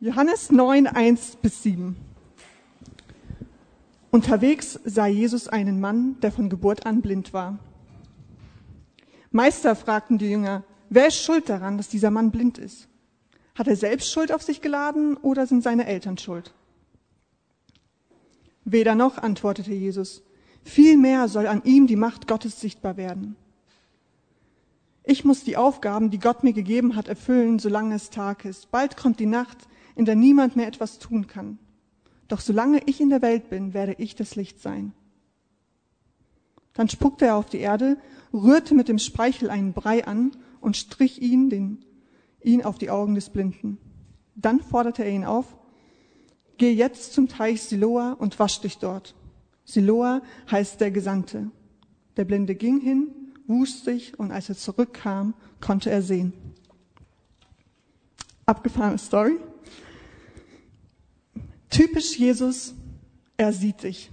Johannes 9, 1 bis 7. Unterwegs sah Jesus einen Mann, der von Geburt an blind war. Meister, fragten die Jünger, wer ist schuld daran, dass dieser Mann blind ist? Hat er selbst Schuld auf sich geladen oder sind seine Eltern schuld? Weder noch, antwortete Jesus. Vielmehr soll an ihm die Macht Gottes sichtbar werden. Ich muss die Aufgaben, die Gott mir gegeben hat, erfüllen, solange es Tag ist. Bald kommt die Nacht, in der niemand mehr etwas tun kann. Doch solange ich in der Welt bin, werde ich das Licht sein. Dann spuckte er auf die Erde, rührte mit dem Speichel einen Brei an und strich ihn, den, ihn auf die Augen des Blinden. Dann forderte er ihn auf, geh jetzt zum Teich Siloa und wasch dich dort. Siloa heißt der Gesandte. Der Blinde ging hin, wusch sich und als er zurückkam, konnte er sehen. Abgefahrene Story. Typisch Jesus, er sieht dich.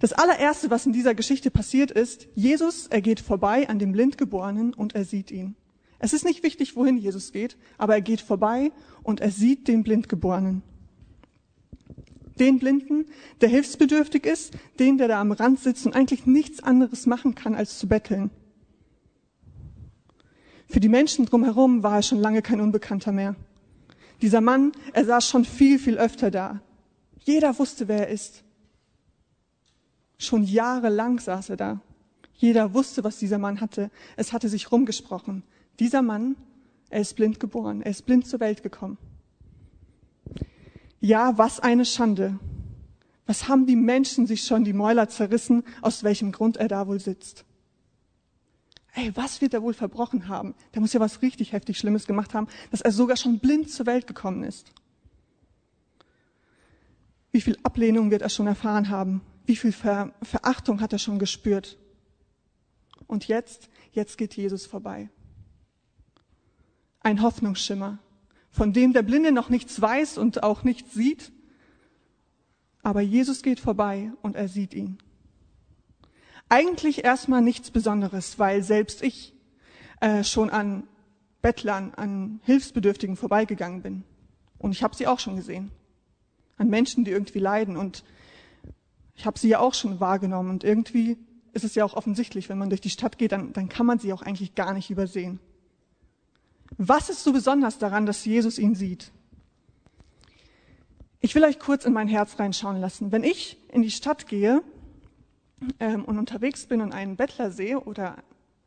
Das allererste, was in dieser Geschichte passiert ist, Jesus, er geht vorbei an dem Blindgeborenen und er sieht ihn. Es ist nicht wichtig, wohin Jesus geht, aber er geht vorbei und er sieht den Blindgeborenen. Den Blinden, der hilfsbedürftig ist, den, der da am Rand sitzt und eigentlich nichts anderes machen kann, als zu betteln. Für die Menschen drumherum war er schon lange kein Unbekannter mehr. Dieser Mann, er saß schon viel, viel öfter da. Jeder wusste, wer er ist. Schon jahrelang saß er da. Jeder wusste, was dieser Mann hatte. Es hatte sich rumgesprochen. Dieser Mann, er ist blind geboren. Er ist blind zur Welt gekommen. Ja, was eine Schande. Was haben die Menschen sich schon die Mäuler zerrissen, aus welchem Grund er da wohl sitzt? Ey, was wird er wohl verbrochen haben? Der muss ja was richtig heftig Schlimmes gemacht haben, dass er sogar schon blind zur Welt gekommen ist. Wie viel Ablehnung wird er schon erfahren haben? Wie viel Ver Verachtung hat er schon gespürt? Und jetzt, jetzt geht Jesus vorbei. Ein Hoffnungsschimmer, von dem der Blinde noch nichts weiß und auch nichts sieht. Aber Jesus geht vorbei und er sieht ihn. Eigentlich erstmal nichts Besonderes, weil selbst ich äh, schon an Bettlern, an Hilfsbedürftigen vorbeigegangen bin. Und ich habe sie auch schon gesehen. An Menschen, die irgendwie leiden. Und ich habe sie ja auch schon wahrgenommen und irgendwie ist es ja auch offensichtlich, wenn man durch die Stadt geht, dann, dann kann man sie auch eigentlich gar nicht übersehen. Was ist so besonders daran, dass Jesus ihn sieht? Ich will euch kurz in mein Herz reinschauen lassen. Wenn ich in die Stadt gehe ähm, und unterwegs bin und einen Bettler sehe oder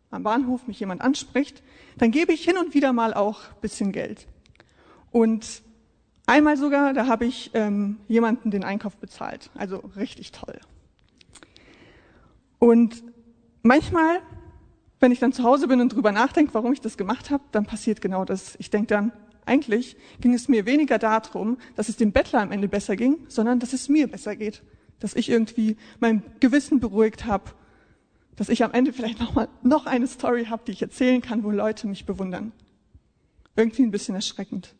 am Bahnhof mich jemand anspricht, dann gebe ich hin und wieder mal auch bisschen Geld. Und Einmal sogar, da habe ich ähm, jemanden den Einkauf bezahlt. Also richtig toll. Und manchmal, wenn ich dann zu Hause bin und drüber nachdenke, warum ich das gemacht habe, dann passiert genau das. Ich denke dann, eigentlich ging es mir weniger darum, dass es dem Bettler am Ende besser ging, sondern dass es mir besser geht. Dass ich irgendwie mein Gewissen beruhigt habe. Dass ich am Ende vielleicht noch mal noch eine Story habe, die ich erzählen kann, wo Leute mich bewundern. Irgendwie ein bisschen erschreckend.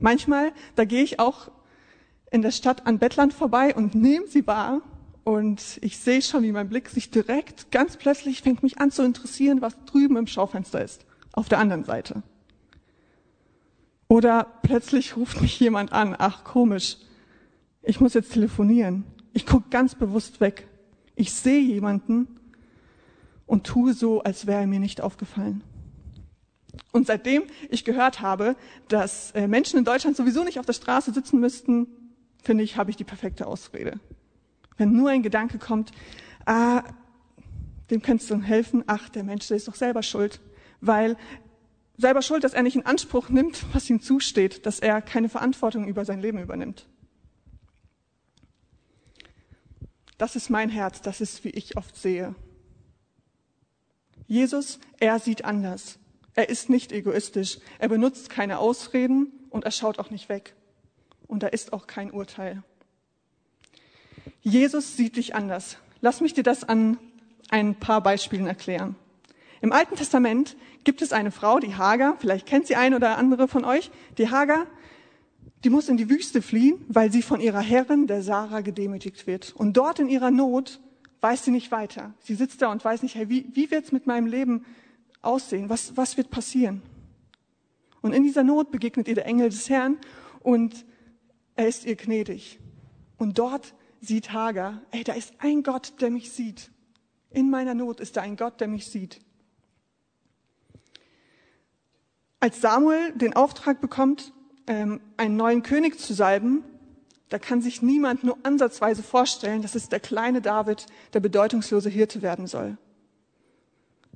Manchmal, da gehe ich auch in der Stadt an Bettlern vorbei und nehme sie wahr und ich sehe schon, wie mein Blick sich direkt, ganz plötzlich fängt mich an zu interessieren, was drüben im Schaufenster ist, auf der anderen Seite. Oder plötzlich ruft mich jemand an, ach komisch, ich muss jetzt telefonieren. Ich gucke ganz bewusst weg. Ich sehe jemanden und tue so, als wäre er mir nicht aufgefallen. Und seitdem ich gehört habe, dass äh, Menschen in Deutschland sowieso nicht auf der Straße sitzen müssten, finde ich, habe ich die perfekte Ausrede. Wenn nur ein Gedanke kommt, ah, dem könntest du helfen, ach, der Mensch, der ist doch selber schuld, weil selber schuld, dass er nicht in Anspruch nimmt, was ihm zusteht, dass er keine Verantwortung über sein Leben übernimmt. Das ist mein Herz, das ist, wie ich oft sehe. Jesus, er sieht anders. Er ist nicht egoistisch. Er benutzt keine Ausreden und er schaut auch nicht weg. Und da ist auch kein Urteil. Jesus sieht dich anders. Lass mich dir das an ein paar Beispielen erklären. Im Alten Testament gibt es eine Frau, die Hagar, vielleicht kennt sie ein oder andere von euch, die Hagar, die muss in die Wüste fliehen, weil sie von ihrer Herrin, der Sarah, gedemütigt wird. Und dort in ihrer Not weiß sie nicht weiter. Sie sitzt da und weiß nicht, hey, wie, wie wird's mit meinem Leben aussehen? Was, was wird passieren? Und in dieser Not begegnet ihr der Engel des Herrn und er ist ihr gnädig. Und dort sieht Hagar, ey, da ist ein Gott, der mich sieht. In meiner Not ist da ein Gott, der mich sieht. Als Samuel den Auftrag bekommt, ähm, einen neuen König zu salben, da kann sich niemand nur ansatzweise vorstellen, dass es der kleine David, der bedeutungslose Hirte werden soll.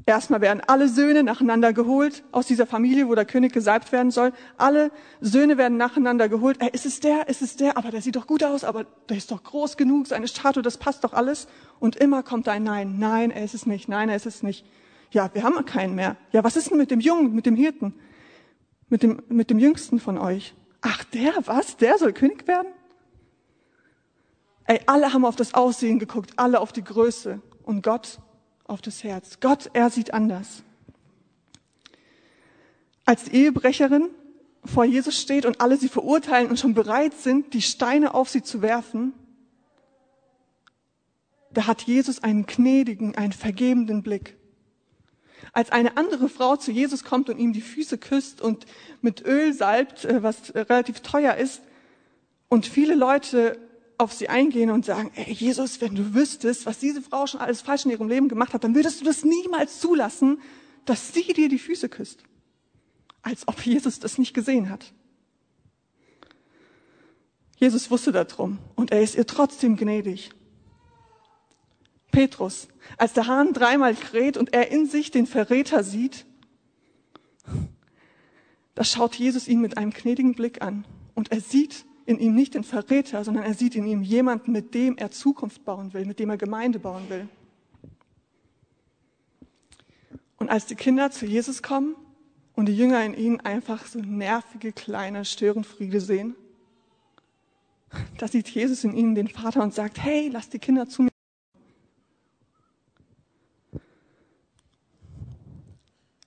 Erstmal werden alle Söhne nacheinander geholt aus dieser Familie, wo der König gesalbt werden soll. Alle Söhne werden nacheinander geholt. Ey, ist es der? Ist es der? Aber der sieht doch gut aus, aber der ist doch groß genug, seine Statue, das passt doch alles. Und immer kommt ein Nein. Nein, er ist es nicht. Nein, er ist es nicht. Ja, wir haben keinen mehr. Ja, was ist denn mit dem Jungen, mit dem Hirten? Mit dem, mit dem Jüngsten von euch? Ach, der, was? Der soll König werden? Ey, alle haben auf das Aussehen geguckt, alle auf die Größe. Und Gott auf das Herz. Gott, er sieht anders. Als Ehebrecherin vor Jesus steht und alle sie verurteilen und schon bereit sind, die Steine auf sie zu werfen, da hat Jesus einen gnädigen, einen vergebenden Blick. Als eine andere Frau zu Jesus kommt und ihm die Füße küsst und mit Öl salbt, äh, was relativ teuer ist, und viele Leute auf sie eingehen und sagen, ey Jesus, wenn du wüsstest, was diese Frau schon alles falsch in ihrem Leben gemacht hat, dann würdest du das niemals zulassen, dass sie dir die Füße küsst. Als ob Jesus das nicht gesehen hat. Jesus wusste darum und er ist ihr trotzdem gnädig. Petrus, als der Hahn dreimal kräht und er in sich den Verräter sieht, da schaut Jesus ihn mit einem gnädigen Blick an und er sieht, in ihm nicht den Verräter, sondern er sieht in ihm jemanden, mit dem er Zukunft bauen will, mit dem er Gemeinde bauen will. Und als die Kinder zu Jesus kommen und die Jünger in ihnen einfach so nervige kleine Störenfriede sehen, da sieht Jesus in ihnen den Vater und sagt, hey, lass die Kinder zu mir.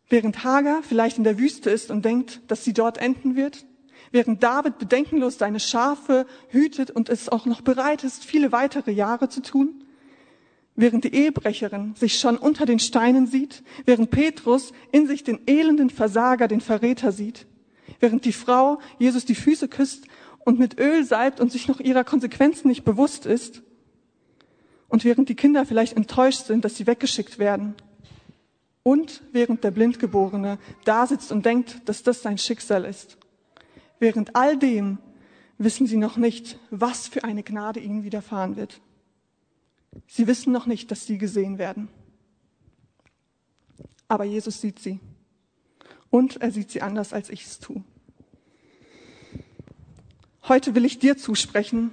Während Hagar vielleicht in der Wüste ist und denkt, dass sie dort enden wird, Während David bedenkenlos seine Schafe hütet und es auch noch bereit ist, viele weitere Jahre zu tun, während die Ehebrecherin sich schon unter den Steinen sieht, während Petrus in sich den elenden Versager, den Verräter sieht, während die Frau Jesus die Füße küsst und mit Öl salbt und sich noch ihrer Konsequenzen nicht bewusst ist, und während die Kinder vielleicht enttäuscht sind, dass sie weggeschickt werden, und während der Blindgeborene da sitzt und denkt, dass das sein Schicksal ist. Während all dem wissen sie noch nicht, was für eine Gnade ihnen widerfahren wird. Sie wissen noch nicht, dass sie gesehen werden. Aber Jesus sieht sie. Und er sieht sie anders, als ich es tue. Heute will ich dir zusprechen,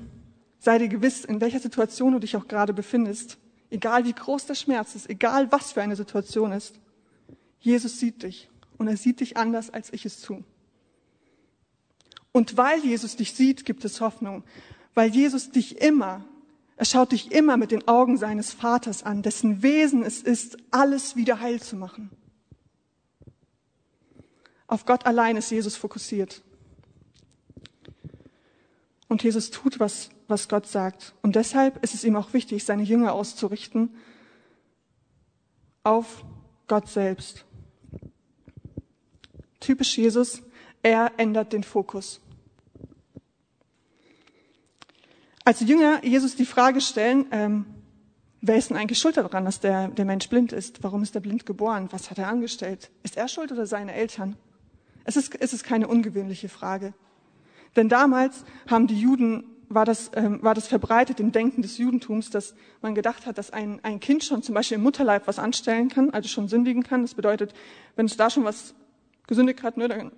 sei dir gewiss, in welcher Situation du dich auch gerade befindest, egal wie groß der Schmerz ist, egal was für eine Situation ist. Jesus sieht dich und er sieht dich anders, als ich es tue. Und weil Jesus dich sieht, gibt es Hoffnung. Weil Jesus dich immer, er schaut dich immer mit den Augen seines Vaters an, dessen Wesen es ist, alles wieder heil zu machen. Auf Gott allein ist Jesus fokussiert. Und Jesus tut, was, was Gott sagt. Und deshalb ist es ihm auch wichtig, seine Jünger auszurichten auf Gott selbst. Typisch Jesus, er ändert den Fokus. Als Jünger Jesus die Frage stellen, ähm, wer ist denn eigentlich schuld daran, dass der, der Mensch blind ist? Warum ist er blind geboren? Was hat er angestellt? Ist er schuld oder seine Eltern? Es ist, es ist keine ungewöhnliche Frage. Denn damals haben die Juden, war das, ähm, war das verbreitet im Denken des Judentums, dass man gedacht hat, dass ein, ein Kind schon zum Beispiel im Mutterleib was anstellen kann, also schon sündigen kann. Das bedeutet, wenn es da schon was gesündigt hat, ne, dann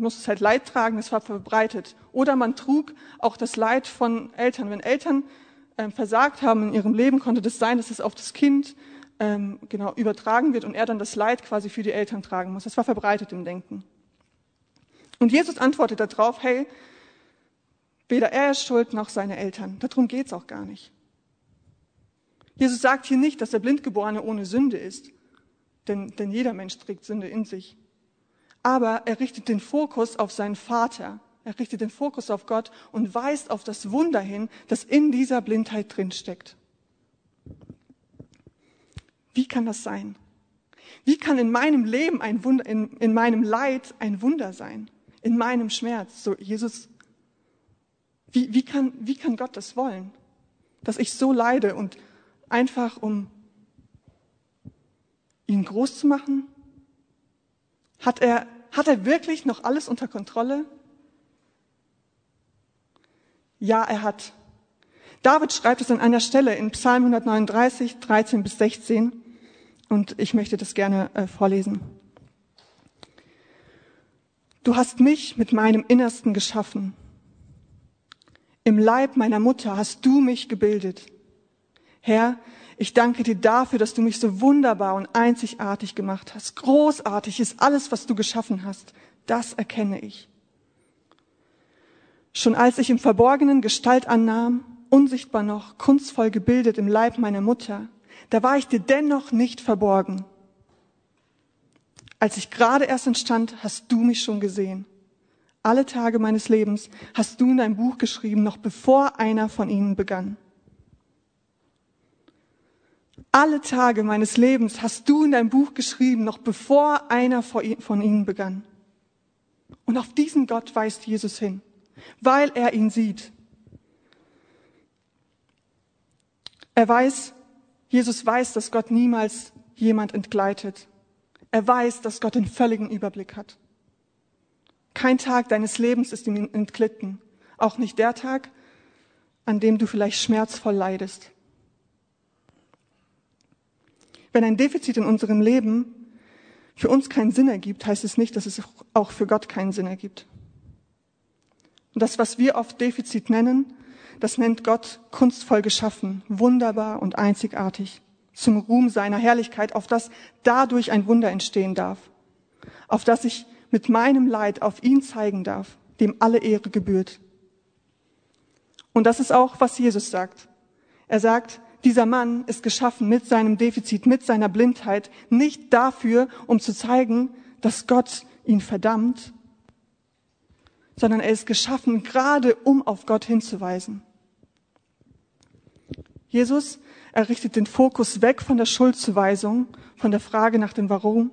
muss es halt Leid tragen, das war verbreitet. Oder man trug auch das Leid von Eltern. Wenn Eltern ähm, versagt haben in ihrem Leben, konnte das sein, dass es auf das Kind ähm, genau übertragen wird und er dann das Leid quasi für die Eltern tragen muss. Das war verbreitet im Denken. Und Jesus antwortet darauf, hey, weder er ist schuld noch seine Eltern. Darum geht's auch gar nicht. Jesus sagt hier nicht, dass der Blindgeborene ohne Sünde ist, denn, denn jeder Mensch trägt Sünde in sich aber er richtet den Fokus auf seinen Vater. Er richtet den Fokus auf Gott und weist auf das Wunder hin, das in dieser Blindheit drinsteckt. Wie kann das sein? Wie kann in meinem Leben ein Wunder, in, in meinem Leid ein Wunder sein? In meinem Schmerz? So, Jesus, Wie, wie, kann, wie kann Gott das wollen? Dass ich so leide und einfach um ihn groß zu machen? Hat er, hat er wirklich noch alles unter Kontrolle? Ja, er hat. David schreibt es an einer Stelle in Psalm 139, 13 bis 16 und ich möchte das gerne äh, vorlesen. Du hast mich mit meinem Innersten geschaffen. Im Leib meiner Mutter hast du mich gebildet. Herr, ich danke dir dafür, dass du mich so wunderbar und einzigartig gemacht hast. Großartig ist alles, was du geschaffen hast. Das erkenne ich. Schon als ich im Verborgenen Gestalt annahm, unsichtbar noch, kunstvoll gebildet im Leib meiner Mutter, da war ich dir dennoch nicht verborgen. Als ich gerade erst entstand, hast du mich schon gesehen. Alle Tage meines Lebens hast du in dein Buch geschrieben, noch bevor einer von ihnen begann. Alle Tage meines Lebens hast du in dein Buch geschrieben, noch bevor einer von ihnen begann. Und auf diesen Gott weist Jesus hin, weil er ihn sieht. Er weiß, Jesus weiß, dass Gott niemals jemand entgleitet. Er weiß, dass Gott den völligen Überblick hat. Kein Tag deines Lebens ist ihm entglitten. Auch nicht der Tag, an dem du vielleicht schmerzvoll leidest. Wenn ein Defizit in unserem Leben für uns keinen Sinn ergibt, heißt es nicht, dass es auch für Gott keinen Sinn ergibt. Und das, was wir oft Defizit nennen, das nennt Gott kunstvoll geschaffen, wunderbar und einzigartig, zum Ruhm seiner Herrlichkeit, auf das dadurch ein Wunder entstehen darf, auf das ich mit meinem Leid auf ihn zeigen darf, dem alle Ehre gebührt. Und das ist auch, was Jesus sagt. Er sagt, dieser Mann ist geschaffen mit seinem Defizit, mit seiner Blindheit, nicht dafür, um zu zeigen, dass Gott ihn verdammt, sondern er ist geschaffen gerade, um auf Gott hinzuweisen. Jesus errichtet den Fokus weg von der Schuldzuweisung, von der Frage nach dem Warum,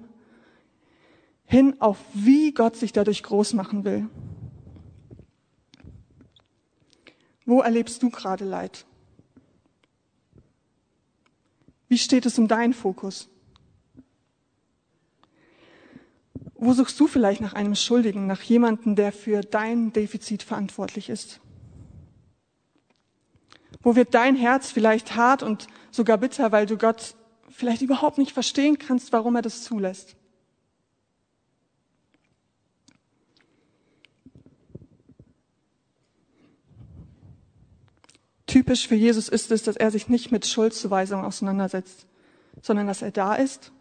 hin auf wie Gott sich dadurch groß machen will. Wo erlebst du gerade Leid? Wie steht es um deinen Fokus? Wo suchst du vielleicht nach einem Schuldigen, nach jemandem, der für dein Defizit verantwortlich ist? Wo wird dein Herz vielleicht hart und sogar bitter, weil du Gott vielleicht überhaupt nicht verstehen kannst, warum er das zulässt? Typisch für Jesus ist es, dass er sich nicht mit Schuldzuweisung auseinandersetzt, sondern dass er da ist,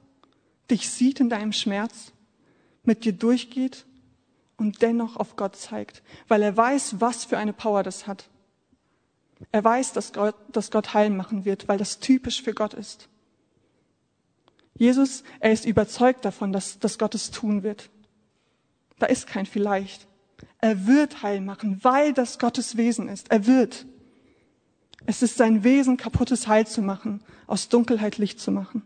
dich sieht in deinem Schmerz, mit dir durchgeht und dennoch auf Gott zeigt, weil er weiß, was für eine Power das hat. Er weiß, dass Gott, dass Gott heilen machen wird, weil das typisch für Gott ist. Jesus, er ist überzeugt davon, dass, dass Gott es tun wird. Da ist kein vielleicht. Er wird heil machen, weil das Gottes Wesen ist. Er wird. Es ist sein Wesen, kaputtes Heil zu machen, aus Dunkelheit Licht zu machen.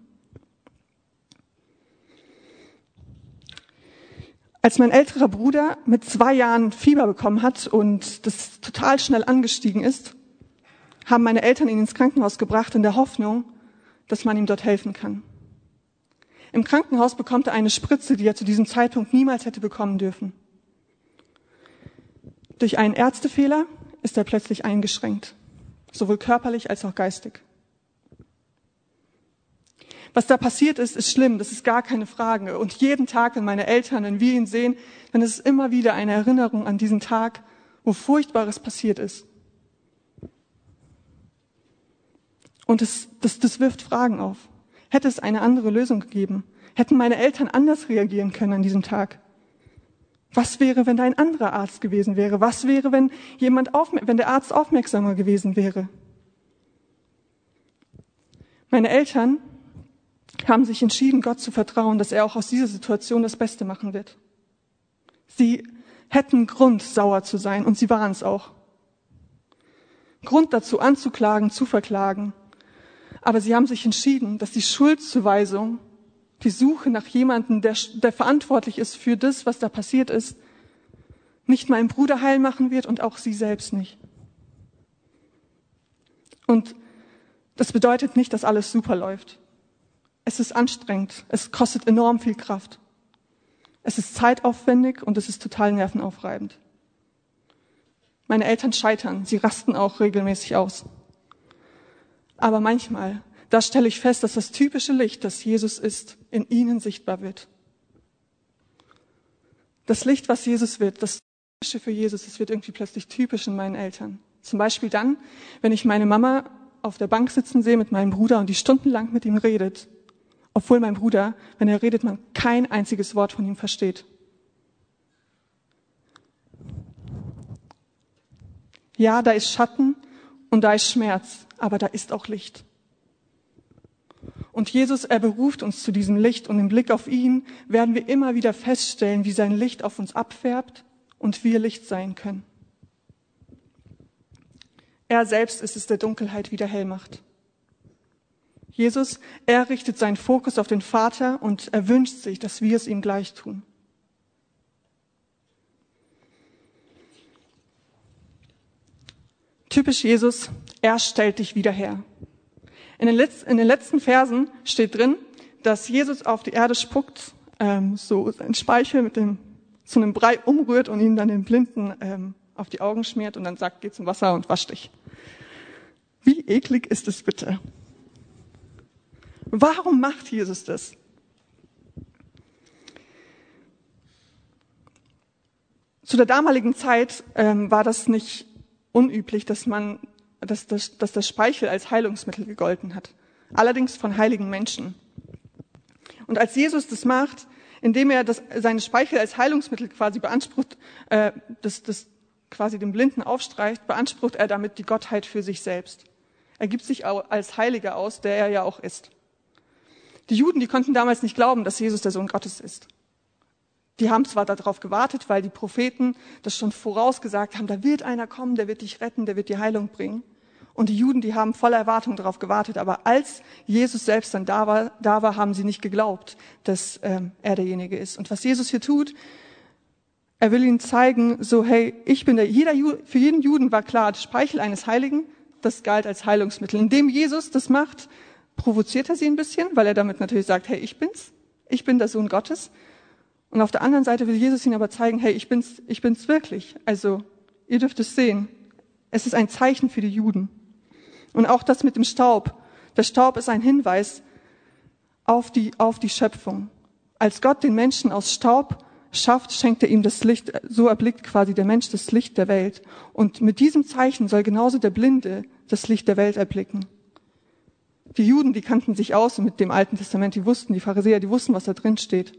Als mein älterer Bruder mit zwei Jahren Fieber bekommen hat und das total schnell angestiegen ist, haben meine Eltern ihn ins Krankenhaus gebracht in der Hoffnung, dass man ihm dort helfen kann. Im Krankenhaus bekommt er eine Spritze, die er zu diesem Zeitpunkt niemals hätte bekommen dürfen. Durch einen Ärztefehler ist er plötzlich eingeschränkt sowohl körperlich als auch geistig. Was da passiert ist, ist schlimm, das ist gar keine Frage. Und jeden Tag, wenn meine Eltern, wenn wir ihn sehen, dann ist es immer wieder eine Erinnerung an diesen Tag, wo Furchtbares passiert ist. Und es, das, das wirft Fragen auf. Hätte es eine andere Lösung gegeben? Hätten meine Eltern anders reagieren können an diesem Tag? Was wäre, wenn da ein anderer Arzt gewesen wäre? Was wäre, wenn jemand wenn der Arzt aufmerksamer gewesen wäre? Meine Eltern haben sich entschieden, Gott zu vertrauen, dass er auch aus dieser Situation das Beste machen wird. Sie hätten Grund, sauer zu sein, und sie waren es auch. Grund dazu anzuklagen, zu verklagen. Aber sie haben sich entschieden, dass die Schuldzuweisung die Suche nach jemandem, der, der verantwortlich ist für das, was da passiert ist, nicht meinen Bruder heil machen wird und auch sie selbst nicht. Und das bedeutet nicht, dass alles super läuft. Es ist anstrengend. Es kostet enorm viel Kraft. Es ist zeitaufwendig und es ist total nervenaufreibend. Meine Eltern scheitern. Sie rasten auch regelmäßig aus. Aber manchmal, da stelle ich fest, dass das typische Licht, das Jesus ist, in ihnen sichtbar wird. Das Licht, was Jesus wird, das Typische für Jesus, das wird irgendwie plötzlich typisch in meinen Eltern. Zum Beispiel dann, wenn ich meine Mama auf der Bank sitzen sehe mit meinem Bruder und die stundenlang mit ihm redet, obwohl mein Bruder, wenn er redet, man kein einziges Wort von ihm versteht. Ja, da ist Schatten und da ist Schmerz, aber da ist auch Licht. Und Jesus, er beruft uns zu diesem Licht und im Blick auf ihn werden wir immer wieder feststellen, wie sein Licht auf uns abfärbt und wir Licht sein können. Er selbst ist es, der Dunkelheit wieder hell macht. Jesus, er richtet seinen Fokus auf den Vater und er wünscht sich, dass wir es ihm gleich tun. Typisch Jesus, er stellt dich wieder her. In den, letzten, in den letzten Versen steht drin, dass Jesus auf die Erde spuckt, ähm, so sein Speichel mit dem, zu einem Brei umrührt und ihn dann den Blinden ähm, auf die Augen schmiert und dann sagt, geh zum Wasser und wasch dich. Wie eklig ist es bitte? Warum macht Jesus das? Zu der damaligen Zeit ähm, war das nicht unüblich, dass man dass, dass, dass das Speichel als Heilungsmittel gegolten hat. Allerdings von heiligen Menschen. Und als Jesus das macht, indem er das, seine Speichel als Heilungsmittel quasi beansprucht, äh, das, das quasi dem Blinden aufstreicht, beansprucht er damit die Gottheit für sich selbst. Er gibt sich als Heiliger aus, der er ja auch ist. Die Juden, die konnten damals nicht glauben, dass Jesus der Sohn Gottes ist. Die haben zwar darauf gewartet, weil die Propheten das schon vorausgesagt haben, da wird einer kommen, der wird dich retten, der wird die Heilung bringen. Und die Juden, die haben voller Erwartung darauf gewartet. Aber als Jesus selbst dann da war, da war haben sie nicht geglaubt, dass ähm, er derjenige ist. Und was Jesus hier tut, er will ihnen zeigen, so, hey, ich bin der, jeder, für jeden Juden war klar, das Speichel eines Heiligen, das galt als Heilungsmittel. Indem Jesus das macht, provoziert er sie ein bisschen, weil er damit natürlich sagt, hey, ich bin's, ich bin der Sohn Gottes. Und auf der anderen Seite will Jesus ihnen aber zeigen, hey, ich bin's, ich bin's wirklich. Also, ihr dürft es sehen. Es ist ein Zeichen für die Juden. Und auch das mit dem Staub. Der Staub ist ein Hinweis auf die, auf die Schöpfung. Als Gott den Menschen aus Staub schafft, schenkt er ihm das Licht, so erblickt quasi der Mensch das Licht der Welt. Und mit diesem Zeichen soll genauso der Blinde das Licht der Welt erblicken. Die Juden, die kannten sich aus mit dem Alten Testament, die wussten, die Pharisäer, die wussten, was da drin steht.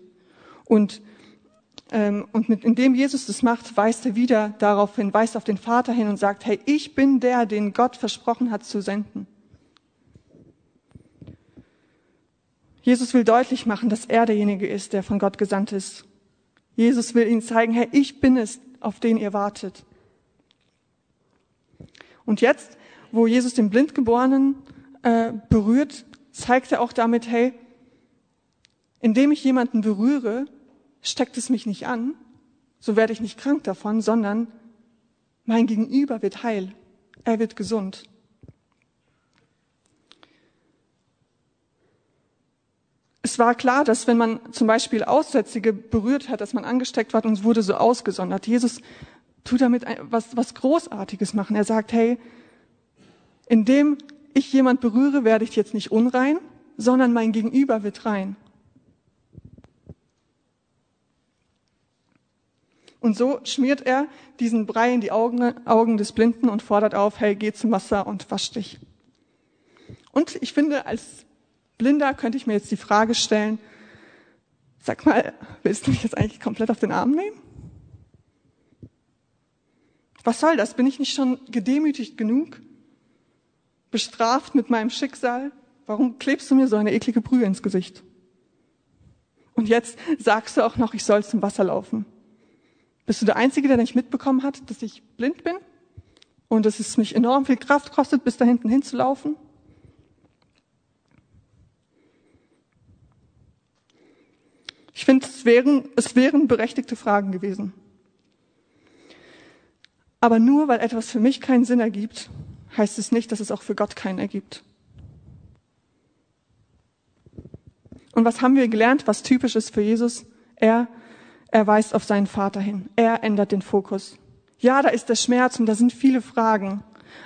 Und, und mit, indem Jesus das macht, weist er wieder darauf hin, weist auf den Vater hin und sagt, hey, ich bin der, den Gott versprochen hat zu senden. Jesus will deutlich machen, dass er derjenige ist, der von Gott gesandt ist. Jesus will ihnen zeigen, hey, ich bin es, auf den ihr wartet. Und jetzt, wo Jesus den Blindgeborenen äh, berührt, zeigt er auch damit, hey, indem ich jemanden berühre, steckt es mich nicht an, so werde ich nicht krank davon, sondern mein Gegenüber wird heil, er wird gesund. Es war klar, dass wenn man zum Beispiel Aussätzige berührt hat, dass man angesteckt war und es wurde so ausgesondert. Jesus tut damit was, was Großartiges machen. Er sagt, hey, indem ich jemand berühre, werde ich jetzt nicht unrein, sondern mein Gegenüber wird rein. Und so schmiert er diesen Brei in die Augen, Augen des Blinden und fordert auf, hey, geh zum Wasser und wasch dich. Und ich finde, als Blinder könnte ich mir jetzt die Frage stellen, sag mal, willst du mich jetzt eigentlich komplett auf den Arm nehmen? Was soll das? Bin ich nicht schon gedemütigt genug? Bestraft mit meinem Schicksal? Warum klebst du mir so eine eklige Brühe ins Gesicht? Und jetzt sagst du auch noch, ich soll zum Wasser laufen. Bist du der Einzige, der nicht mitbekommen hat, dass ich blind bin? Und dass es mich enorm viel Kraft kostet, bis da hinten hinzulaufen? Ich finde, es wären, es wären berechtigte Fragen gewesen. Aber nur weil etwas für mich keinen Sinn ergibt, heißt es nicht, dass es auch für Gott keinen ergibt. Und was haben wir gelernt, was typisch ist für Jesus? Er, er weist auf seinen Vater hin. Er ändert den Fokus. Ja, da ist der Schmerz und da sind viele Fragen.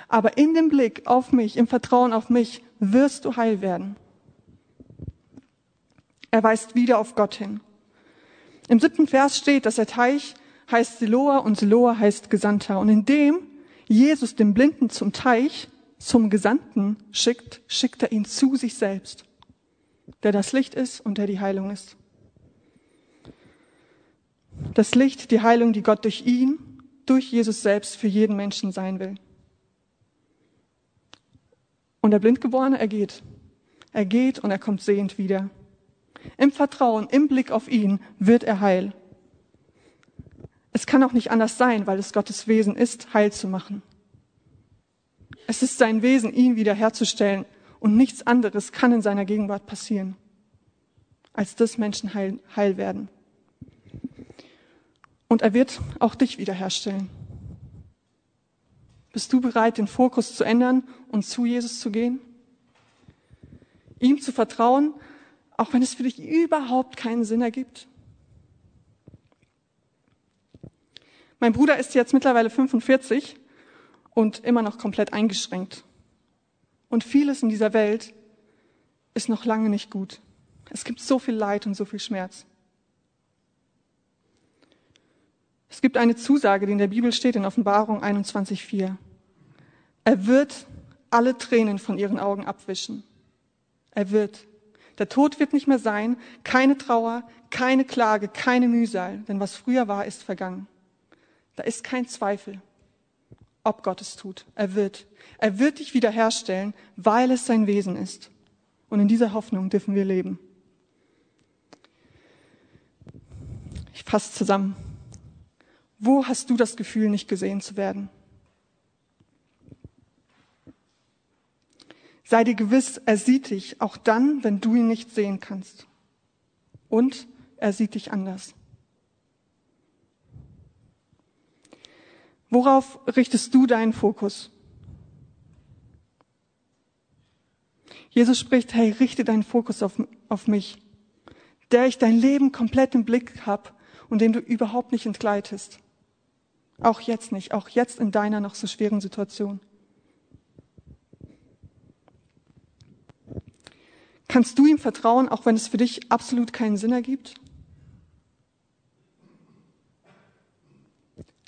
Aber in dem Blick auf mich, im Vertrauen auf mich, wirst du heil werden. Er weist wieder auf Gott hin. Im siebten Vers steht, dass der Teich heißt Siloa und Siloa heißt Gesandter. Und indem Jesus den Blinden zum Teich, zum Gesandten schickt, schickt er ihn zu sich selbst, der das Licht ist und der die Heilung ist. Das Licht, die Heilung, die Gott durch ihn, durch Jesus selbst für jeden Menschen sein will. Und der Blindgeborene, er geht. Er geht und er kommt sehend wieder. Im Vertrauen, im Blick auf ihn wird er heil. Es kann auch nicht anders sein, weil es Gottes Wesen ist, heil zu machen. Es ist sein Wesen, ihn wiederherzustellen und nichts anderes kann in seiner Gegenwart passieren, als dass Menschen heil, heil werden. Und er wird auch dich wiederherstellen. Bist du bereit, den Fokus zu ändern und zu Jesus zu gehen? Ihm zu vertrauen, auch wenn es für dich überhaupt keinen Sinn ergibt? Mein Bruder ist jetzt mittlerweile 45 und immer noch komplett eingeschränkt. Und vieles in dieser Welt ist noch lange nicht gut. Es gibt so viel Leid und so viel Schmerz. Es gibt eine Zusage, die in der Bibel steht, in Offenbarung 21.4. Er wird alle Tränen von ihren Augen abwischen. Er wird. Der Tod wird nicht mehr sein, keine Trauer, keine Klage, keine Mühsal, denn was früher war, ist vergangen. Da ist kein Zweifel, ob Gott es tut. Er wird. Er wird dich wiederherstellen, weil es sein Wesen ist. Und in dieser Hoffnung dürfen wir leben. Ich fasse zusammen. Wo hast du das Gefühl, nicht gesehen zu werden? Sei dir gewiss, er sieht dich auch dann, wenn du ihn nicht sehen kannst. Und er sieht dich anders. Worauf richtest du deinen Fokus? Jesus spricht, hey, richte deinen Fokus auf, auf mich, der ich dein Leben komplett im Blick habe und dem du überhaupt nicht entgleitest. Auch jetzt nicht, auch jetzt in deiner noch so schweren Situation. Kannst du ihm vertrauen, auch wenn es für dich absolut keinen Sinn ergibt?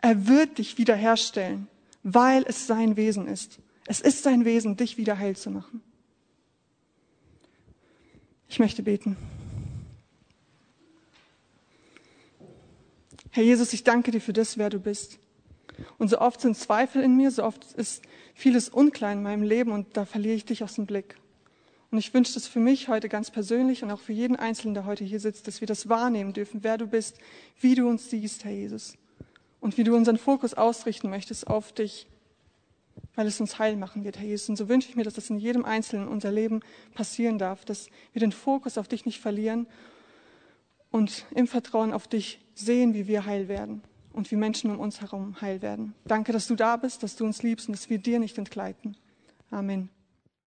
Er wird dich wiederherstellen, weil es sein Wesen ist. Es ist sein Wesen, dich wieder heil zu machen. Ich möchte beten. Herr Jesus, ich danke dir für das, wer du bist. Und so oft sind Zweifel in mir, so oft ist vieles unklar in meinem Leben und da verliere ich dich aus dem Blick. Und ich wünsche das für mich heute ganz persönlich und auch für jeden Einzelnen, der heute hier sitzt, dass wir das wahrnehmen dürfen, wer du bist, wie du uns siehst, Herr Jesus. Und wie du unseren Fokus ausrichten möchtest auf dich, weil es uns heil machen wird, Herr Jesus. Und so wünsche ich mir, dass das in jedem Einzelnen unser Leben passieren darf, dass wir den Fokus auf dich nicht verlieren und im Vertrauen auf dich sehen, wie wir heil werden und wie Menschen um uns herum heil werden. Danke, dass du da bist, dass du uns liebst und dass wir dir nicht entgleiten. Amen.